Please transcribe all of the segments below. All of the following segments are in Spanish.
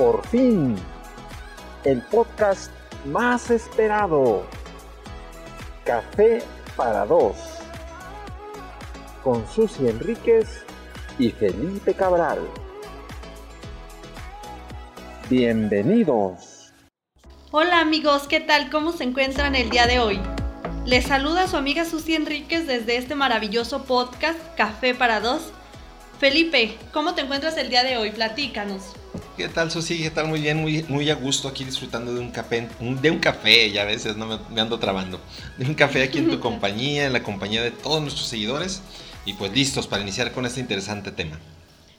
Por fin, el podcast más esperado. Café para dos. Con Susi Enríquez y Felipe Cabral. Bienvenidos. Hola amigos, ¿qué tal? ¿Cómo se encuentran el día de hoy? Les saluda su amiga Susi Enríquez desde este maravilloso podcast Café para Dos. Felipe, ¿cómo te encuentras el día de hoy? Platícanos. ¿Qué tal, Susi? ¿Qué tal? Muy bien, muy, muy a gusto aquí disfrutando de un café, de un café, ya a veces no me, ando trabando, de un café aquí en tu compañía, en la compañía de todos nuestros seguidores y pues listos para iniciar con este interesante tema.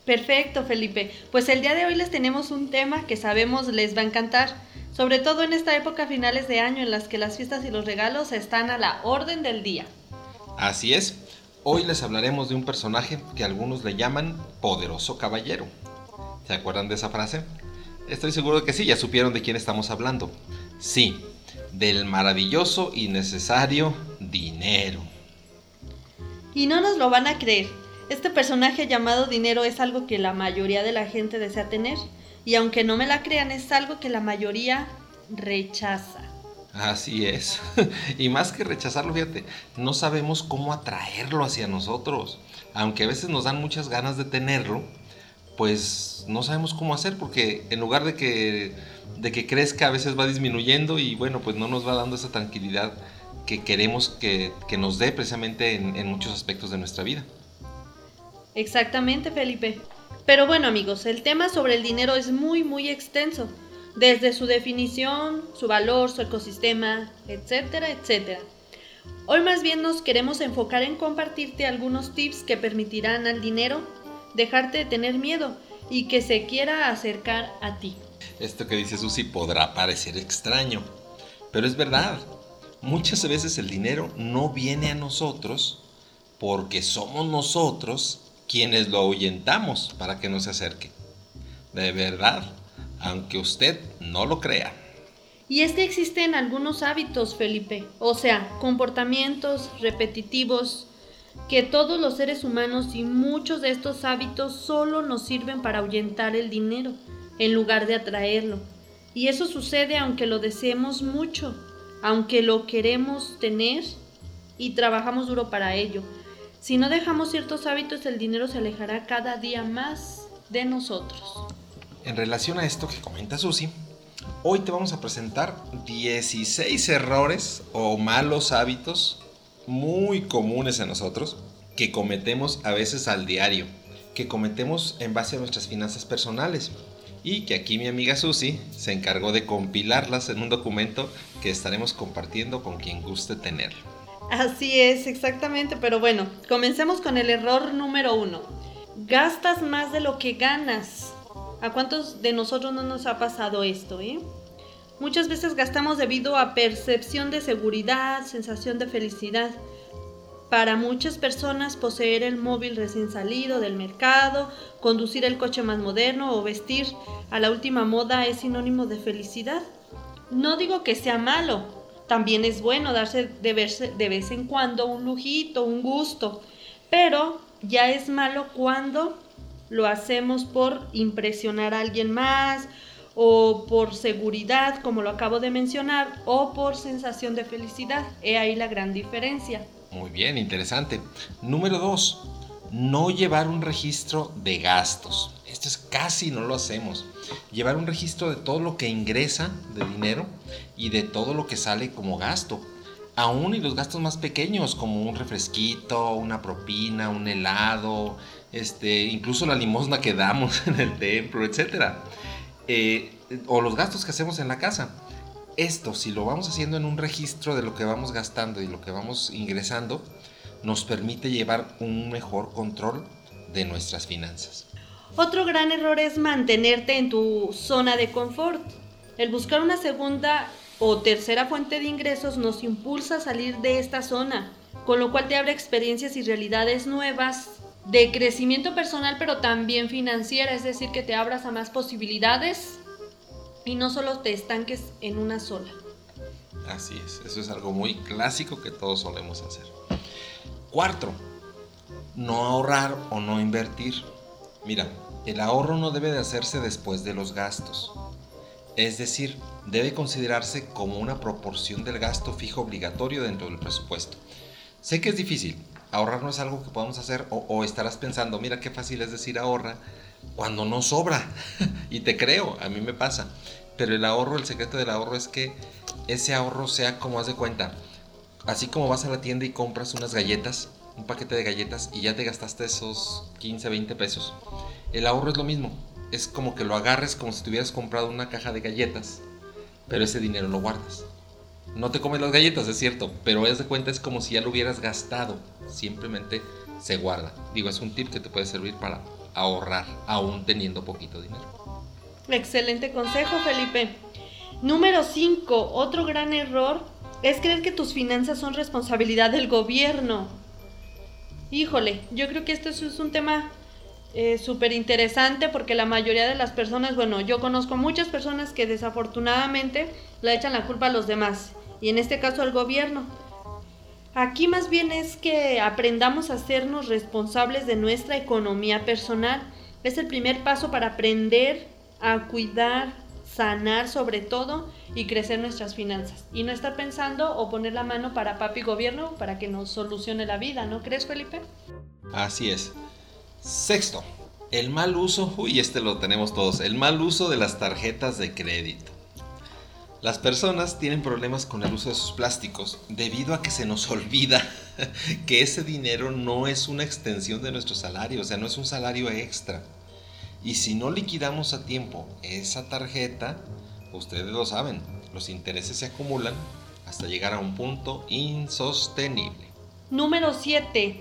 Perfecto, Felipe. Pues el día de hoy les tenemos un tema que sabemos les va a encantar, sobre todo en esta época finales de año en las que las fiestas y los regalos están a la orden del día. Así es. Hoy les hablaremos de un personaje que algunos le llaman poderoso caballero. ¿Se acuerdan de esa frase? Estoy seguro de que sí, ya supieron de quién estamos hablando. Sí, del maravilloso y necesario dinero. Y no nos lo van a creer. Este personaje llamado dinero es algo que la mayoría de la gente desea tener. Y aunque no me la crean, es algo que la mayoría rechaza. Así es. y más que rechazarlo, fíjate, no sabemos cómo atraerlo hacia nosotros. Aunque a veces nos dan muchas ganas de tenerlo, pues no sabemos cómo hacer porque en lugar de que, de que crezca a veces va disminuyendo y bueno, pues no nos va dando esa tranquilidad que queremos que, nos dé precisamente en, en muchos aspectos de nuestra vida. Exactamente, Felipe. Pero bueno amigos, el tema sobre el dinero es muy muy extenso, desde su definición, su valor, su ecosistema, etcétera, etcétera. Hoy más bien nos queremos enfocar en compartirte algunos tips que permitirán al dinero dejarte de tener miedo y que se quiera acercar a ti. Esto que dice Susi podrá parecer extraño, pero es verdad. Muchas veces el dinero no viene a nosotros porque somos nosotros quienes lo ahuyentamos para que no se acerque. De verdad, aunque usted no lo crea. Y es que existen algunos hábitos, Felipe, o sea, comportamientos repetitivos que todos los seres humanos y muchos de estos hábitos solo nos sirven para ahuyentar el dinero en lugar de atraerlo. Y eso sucede aunque lo deseemos mucho, aunque lo queremos tener y trabajamos duro para ello. Si no dejamos ciertos hábitos, el dinero se alejará cada día más de nosotros. En relación a esto que comenta Susi, hoy te vamos a presentar 16 errores o malos hábitos muy comunes en nosotros que cometemos a veces al diario, que cometemos en base a nuestras finanzas personales y que aquí mi amiga Susi se encargó de compilarlas en un documento que estaremos compartiendo con quien guste tenerlo. Así es, exactamente, pero bueno, comencemos con el error número uno. Gastas más de lo que ganas. ¿A cuántos de nosotros no nos ha pasado esto? Eh? Muchas veces gastamos debido a percepción de seguridad, sensación de felicidad. Para muchas personas poseer el móvil recién salido del mercado, conducir el coche más moderno o vestir a la última moda es sinónimo de felicidad. No digo que sea malo, también es bueno darse de, vez en cuando un lujito, un gusto, pero ya es malo cuando lo hacemos por impresionar a alguien más o por seguridad, como lo acabo de mencionar, o por sensación de felicidad. He ahí la gran diferencia. Muy bien, interesante. Número dos, no llevar un registro de gastos. Esto es casi no lo hacemos. Llevar un registro de todo lo que ingresa de dinero y de todo lo que sale como gasto. Aún y los gastos más pequeños, como un refresquito, una propina, un helado, este, incluso la limosna que damos en el templo, etcétera. Eh, o los gastos que hacemos en la casa. Esto, si lo vamos haciendo en un registro de lo que vamos gastando y lo que vamos ingresando, nos permite llevar un mejor control de nuestras finanzas. Otro gran error es mantenerte en tu zona de confort. El buscar una segunda o tercera fuente de ingresos nos impulsa a salir de esta zona, con lo cual te abre experiencias y realidades nuevas de crecimiento personal, pero también financiera, es decir, que te abras a más posibilidades y no solo te estanques en una sola. Así es, eso es algo muy clásico que todos solemos hacer. Cuarto, no ahorrar o no invertir. Mira, el ahorro no debe de hacerse después de los gastos. Es decir, debe considerarse como una proporción del gasto fijo obligatorio dentro del presupuesto. Sé que es difícil, ahorrar no es algo que podamos hacer o, estarás pensando, mira qué fácil es decir ahorra cuando no sobra. y te creo, a mí me pasa. Pero el ahorro, el secreto del ahorro es que ese ahorro sea como haz de cuenta. Así como vas a la tienda y compras unas galletas, un paquete de galletas y ya te gastaste esos 15, 20 pesos. El ahorro es lo mismo. Es como que lo agarres como si tuvieras comprado una caja de galletas, pero ese dinero lo guardas. No te comes las galletas, es cierto, pero haz de cuenta es como si ya lo hubieras gastado. Simplemente se guarda. Digo, es un tip que te puede servir para ahorrar, aún teniendo poquito dinero. Excelente consejo, Felipe. Número 5. Otro gran error es creer que tus finanzas son responsabilidad del gobierno. Híjole, yo creo que esto es un tema eh, súper interesante porque la mayoría de las personas, bueno, yo conozco muchas personas que desafortunadamente le echan la culpa a los demás y en este caso al gobierno. Aquí más bien es que aprendamos a hacernos responsables de nuestra economía personal. Es el primer paso para aprender a cuidar, sanar sobre todo y crecer nuestras finanzas. Y no estar pensando o poner la mano para papi gobierno para que nos solucione la vida, ¿no crees Felipe? Así es. Sexto, el mal uso, uy, este lo tenemos todos, el mal uso de las tarjetas de crédito. Las personas tienen problemas con el uso de sus plásticos debido a que se nos olvida que ese dinero no es una extensión de nuestro salario, o sea, no es un salario extra. Y si no liquidamos a tiempo esa tarjeta, ustedes lo saben, los intereses se acumulan hasta llegar a un punto insostenible. Número 7.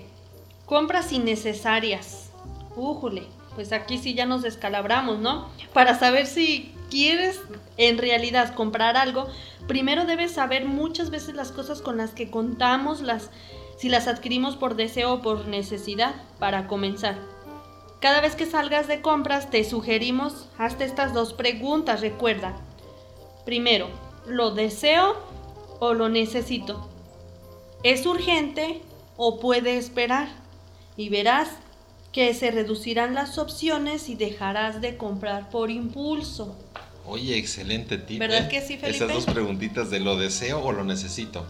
Compras innecesarias. Újule, pues aquí sí ya nos descalabramos, ¿no? Para saber si quieres en realidad comprar algo, primero debes saber muchas veces las cosas con las que contamos, las, si las adquirimos por deseo o por necesidad, para comenzar. Cada vez que salgas de compras te sugerimos, hazte estas dos preguntas, recuerda. Primero, ¿lo deseo o lo necesito? ¿Es urgente o puede esperar? Y verás que se reducirán las opciones y dejarás de comprar por impulso. Oye, excelente tip. ¿Verdad ¿eh? que sí, Felipe? Esas dos preguntitas de lo deseo o lo necesito.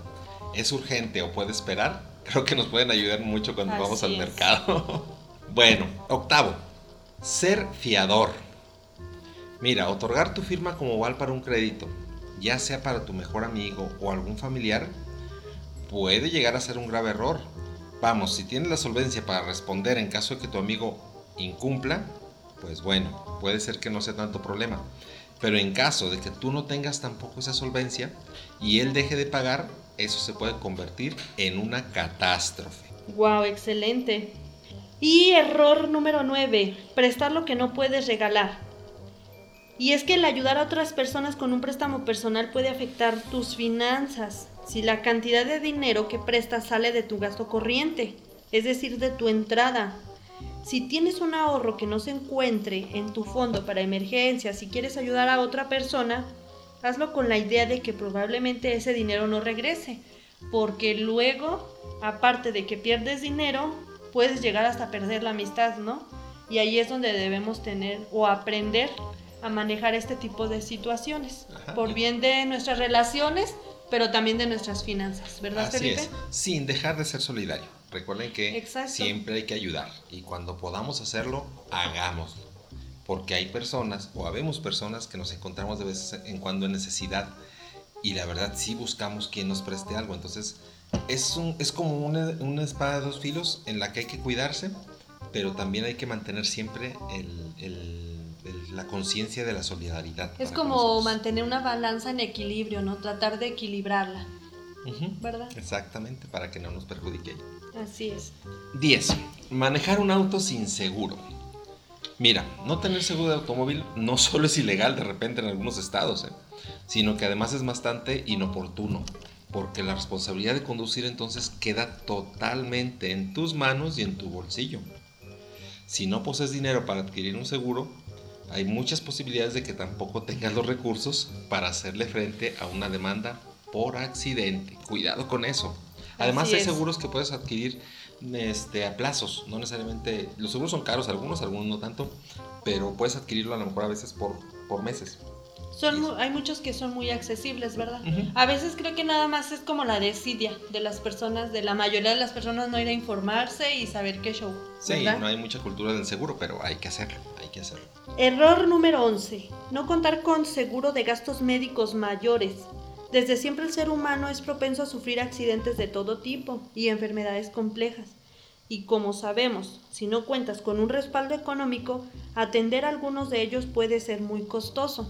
¿Es urgente o puede esperar? Creo que nos pueden ayudar mucho cuando Así vamos al es. mercado. bueno, octavo, ser fiador. Mira, otorgar tu firma como val para un crédito, ya sea para tu mejor amigo o algún familiar, puede llegar a ser un grave error. Vamos, si tienes la solvencia para responder en caso de que tu amigo incumpla, pues bueno, puede ser que no sea tanto problema. Pero en caso de que tú no tengas tampoco esa solvencia y él deje de pagar, eso se puede convertir en una catástrofe. Wow, excelente. Y error número 9, prestar lo que no puedes regalar. Y es que el ayudar a otras personas con un préstamo personal puede afectar tus finanzas si la cantidad de dinero que prestas sale de tu gasto corriente, es decir, de tu entrada. Si tienes un ahorro que no se encuentre en tu fondo para emergencias, si quieres ayudar a otra persona, hazlo con la idea de que probablemente ese dinero no regrese, porque luego, aparte de que pierdes dinero, puedes llegar hasta perder la amistad, ¿no? Y ahí es donde debemos tener o aprender a manejar este tipo de situaciones, Ajá. por bien de nuestras relaciones, pero también de nuestras finanzas, ¿verdad, Así Felipe? es, sin dejar de ser solidario. Recuerden que Exacto. siempre hay que ayudar y cuando podamos hacerlo, hagámoslo. Porque hay personas o habemos personas que nos encontramos de vez en cuando en necesidad y la verdad sí buscamos quien nos preste algo. Entonces es, un, es como una, una espada de dos filos en la que hay que cuidarse, pero también hay que mantener siempre el- el- el- la conciencia de la solidaridad. Es como nosotros. mantener una balanza en equilibrio, ¿no? Tratar de equilibrarla, ¿verdad? Exactamente, para que no nos perjudique. Así es. 10. Manejar un auto sin seguro. Mira, no tener seguro de automóvil no solo es ilegal de repente en algunos estados, ¿eh? sino que además es bastante inoportuno, porque la responsabilidad de conducir entonces queda totalmente en tus manos y en tu bolsillo. Si no posees dinero para adquirir un seguro, hay muchas posibilidades de que tampoco tengas los recursos para hacerle frente a una demanda por accidente. Cuidado con eso. Además Así hay es. seguros que puedes adquirir este, a plazos, no necesariamente, los seguros son caros, algunos, algunos no tanto, pero puedes adquirirlo a lo mejor a veces por, por meses. Son, mu- hay muchos que son muy accesibles, ¿verdad? Ujú. A veces creo que nada más es como la desidia de las personas, de la mayoría de las personas no ir a informarse y saber qué show. Sí, ¿verdad? no hay mucha cultura del seguro, pero hay que hacerlo, hay que hacerlo. Error número 11. No contar con seguro de gastos médicos mayores. Desde siempre el ser humano es propenso a sufrir accidentes de todo tipo y enfermedades complejas. Y como sabemos, si no cuentas con un respaldo económico, atender a algunos de ellos puede ser muy costoso.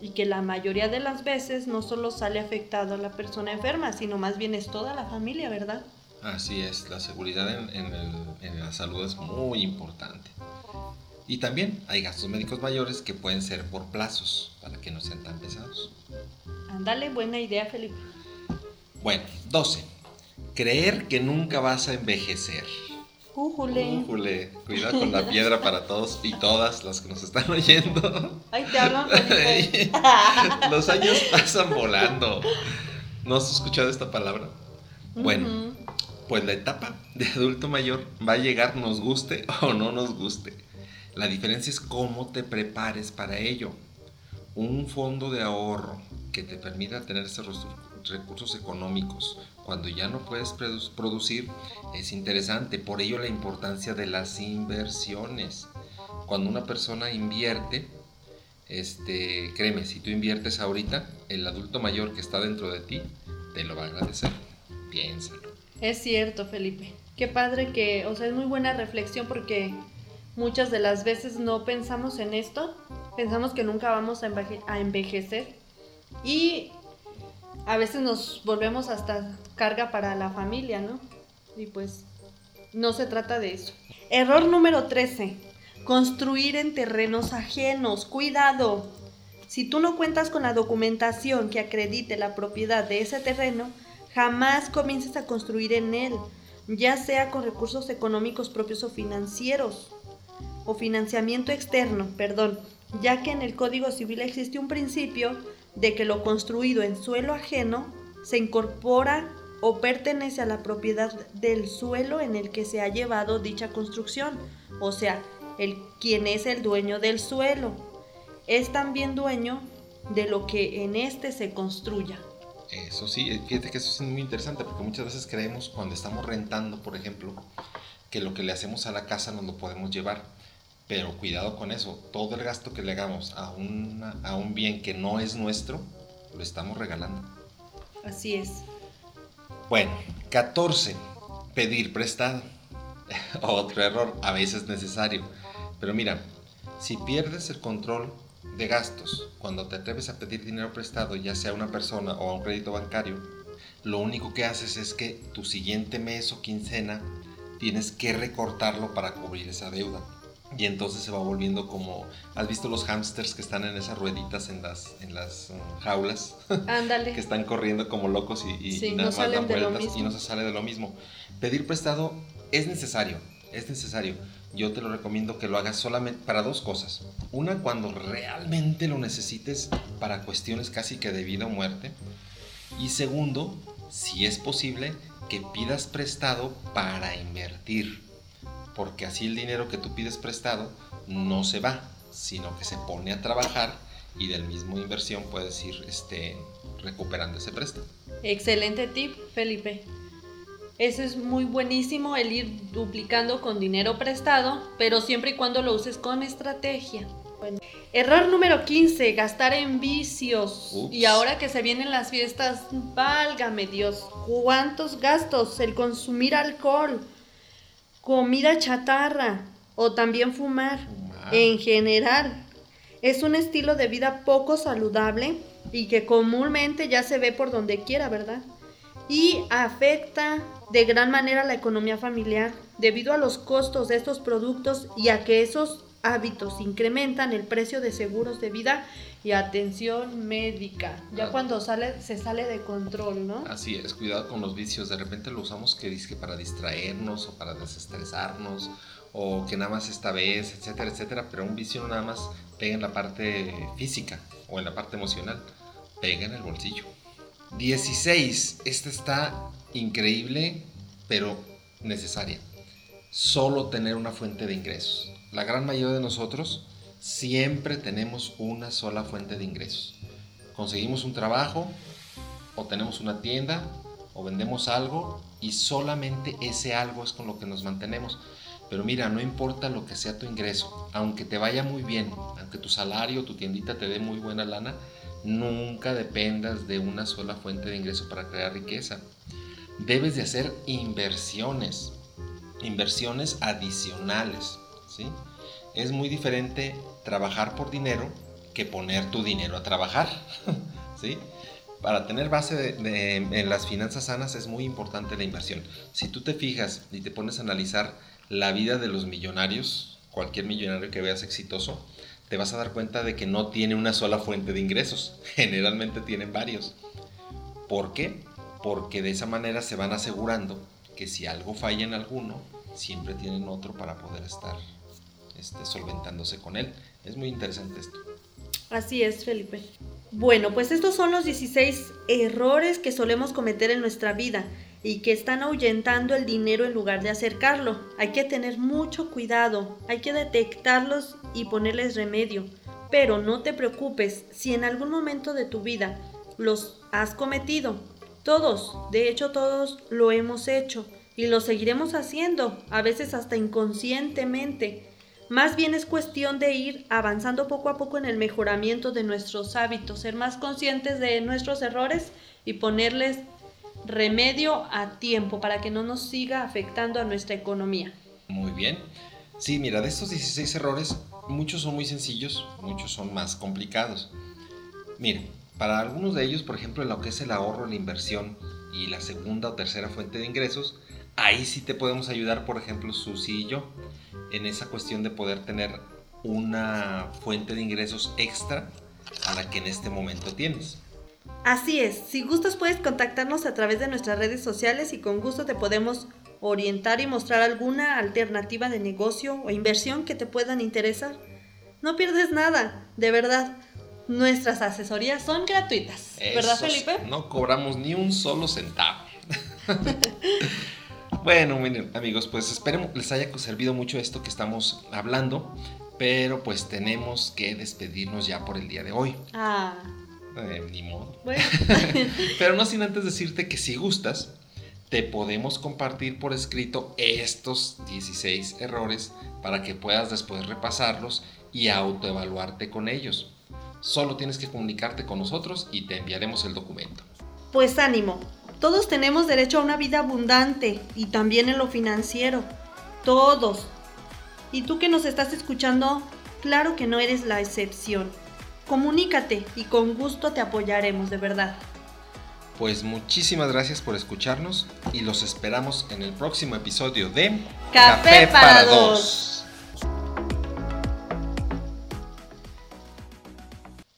Y que la mayoría de las veces no solo sale afectado a la persona enferma, sino más bien es toda la familia, ¿verdad? Así es, la seguridad en, en el- en la salud es muy importante. Y también hay gastos médicos mayores que pueden ser por plazos, para que no sean tan pesados. Ándale, buena idea, Felipe. Bueno, 12. Creer que nunca vas a envejecer. Újule. Újule, cuidado con la piedra para todos y todas las que nos están oyendo. Ay, te hablan. Los años pasan volando. ¿No has escuchado esta palabra? Bueno, Ujú. pues la etapa de adulto mayor va a llegar nos guste o no nos guste. La diferencia es cómo te prepares para ello. Un fondo de ahorro que te permita tener esos recursos económicos cuando ya no puedes produ- producir es interesante. Por ello la importancia de las inversiones. Cuando una persona invierte, este, créeme, si tú inviertes ahorita, el adulto mayor que está dentro de ti te lo va a agradecer. Piénsalo. Es cierto, Felipe. Qué padre que, o sea, es muy buena reflexión porque muchas de las veces no pensamos en esto, pensamos que nunca vamos a, enveje- a envejecer y a veces nos volvemos hasta carga para la familia, ¿no? Y pues no se trata de eso. Error número 13. Construir en terrenos ajenos. Cuidado. Si tú no cuentas con la documentación que acredite la propiedad de ese terreno, jamás comiences a construir en él, ya sea con recursos económicos propios o financieros, o financiamiento externo, perdón, ya que en el Código Civil existe un principio de que lo construido en suelo ajeno se incorpora o pertenece a la propiedad del suelo en el que se ha llevado dicha construcción, o sea, el quien es el dueño del suelo es también dueño de lo que en este se construya. Eso sí, eh, fíjate que eso es muy interesante porque muchas veces creemos cuando estamos rentando, por ejemplo, que lo que le hacemos a la casa nos lo podemos llevar. Pero cuidado con eso, todo el gasto que le hagamos a, una- a un bien que no es nuestro, lo estamos regalando. Así es. Bueno, 14. Pedir prestado. Otro error, a veces necesario. Pero mira, si pierdes el control de gastos cuando te atreves a pedir dinero prestado, ya sea a una persona o a un crédito bancario, lo único que haces es que tu siguiente mes o quincena tienes que recortarlo para cubrir esa deuda. Y entonces se va volviendo como, ¿has visto los hámsters que están en esas rueditas en las, en las mm, jaulas? que Ándale. están corriendo como locos y, y- Sí, y no nada más dan vueltas y no se sale de lo mismo. Pedir prestado es necesario, es necesario. Yo te lo recomiendo que lo hagas solamente para dos cosas. Una, cuando realmente lo necesites para cuestiones casi que de vida o muerte. Y segundo, si es posible, que pidas prestado para invertir. Porque así el dinero que tú pides prestado no se va, sino que se pone a trabajar y del mismo inversión puedes ir este, recuperando ese préstamo. Excelente tip, Felipe. Eso es muy buenísimo, el ir duplicando con dinero prestado, pero siempre y cuando lo uses con estrategia. Bueno. Error número 15, gastar en vicios. Ups. Y ahora que se vienen las fiestas, válgame Dios, ¿cuántos gastos? El consumir alcohol, comida chatarra o también fumar. Fumar. En general, es un estilo de vida poco saludable y que comúnmente ya se ve por donde quiera, ¿verdad? Y afecta de gran manera la economía familiar debido a los costos de estos productos y a que esos hábitos incrementan el precio de seguros de vida y atención médica. Ya cuando sale se sale de control, ¿no? Así es, cuidado con los vicios. De repente lo usamos que dice para distraernos o para desestresarnos o que nada más esta vez, etcétera, etcétera. Pero un vicio no nada más pega en la parte física o en la parte emocional, pega en el bolsillo. 16. Esta está increíble, pero necesaria. Solo tener una fuente de ingresos. La gran mayoría de nosotros siempre tenemos una sola fuente de ingresos. Conseguimos un trabajo o tenemos una tienda o vendemos algo y solamente ese algo es con lo que nos mantenemos. Pero mira, no importa lo que sea tu ingreso, aunque te vaya muy bien, aunque tu salario, tu tiendita te dé muy buena lana, nunca dependas de una sola fuente de ingreso para crear riqueza. Debes de hacer inversiones, inversiones adicionales, ¿sí? Es muy diferente trabajar por dinero que poner tu dinero a trabajar, ¿sí? Para tener base en las finanzas sanas es muy importante la inversión. Si tú te fijas y te pones a analizar la vida de los millonarios, cualquier millonario que veas exitoso, te vas a dar cuenta de que no tiene una sola fuente de ingresos. Generalmente tienen varios. ¿Por qué? Porque de esa manera se van asegurando que si algo falla en alguno, siempre tienen otro para poder estar este, solventándose con él. Es muy interesante esto. Así es, Felipe. Bueno, pues estos son los 16 errores que solemos cometer en nuestra vida y que están ahuyentando el dinero en lugar de acercarlo. Hay que tener mucho cuidado, hay que detectarlos y ponerles remedio. Pero no te preocupes si en algún momento de tu vida los has cometido. Todos, de hecho todos lo hemos hecho y lo seguiremos haciendo, a veces hasta inconscientemente. Más bien es cuestión de ir avanzando poco a poco en el mejoramiento de nuestros hábitos, ser más conscientes de nuestros errores y ponerles remedio a tiempo para que no nos siga afectando a nuestra economía. Muy bien. Sí, mira, de estos 16 errores, muchos son muy sencillos, muchos son más complicados. Mira, para algunos de ellos, por ejemplo, en lo que es el ahorro, la inversión y la segunda o tercera fuente de ingresos, ahí sí te podemos ayudar, por ejemplo, Susi y yo, en esa cuestión de poder tener una fuente de ingresos extra a la que en este momento tienes. Así es, si gustas puedes contactarnos a través de nuestras redes sociales y con gusto te podemos orientar y mostrar alguna alternativa de negocio o inversión que te puedan interesar. No pierdes nada, de verdad. Nuestras asesorías son gratuitas, ¿verdad Felipe? No cobramos ni un solo centavo. Bueno, miren, amigos, pues esperemos les haya servido mucho esto que estamos hablando, pero pues tenemos que despedirnos ya por el día de hoy. Ah. Eh, ni modo. Bueno. pero no sin antes decirte que si gustas, te podemos compartir por escrito estos 16 errores para que puedas después repasarlos y autoevaluarte con ellos. Solo tienes que comunicarte con nosotros y te enviaremos el documento. Pues ánimo, todos tenemos derecho a una vida abundante y también en lo financiero. Todos. Y tú que nos estás escuchando, claro que no eres la excepción. Comunícate y con gusto te apoyaremos, de verdad. Pues muchísimas gracias por escucharnos y los esperamos en el próximo episodio de Café, para, dos.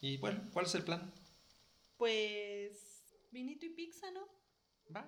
Y bueno, ¿cuál es el plan? Pues vinito y pizza, ¿no? Va.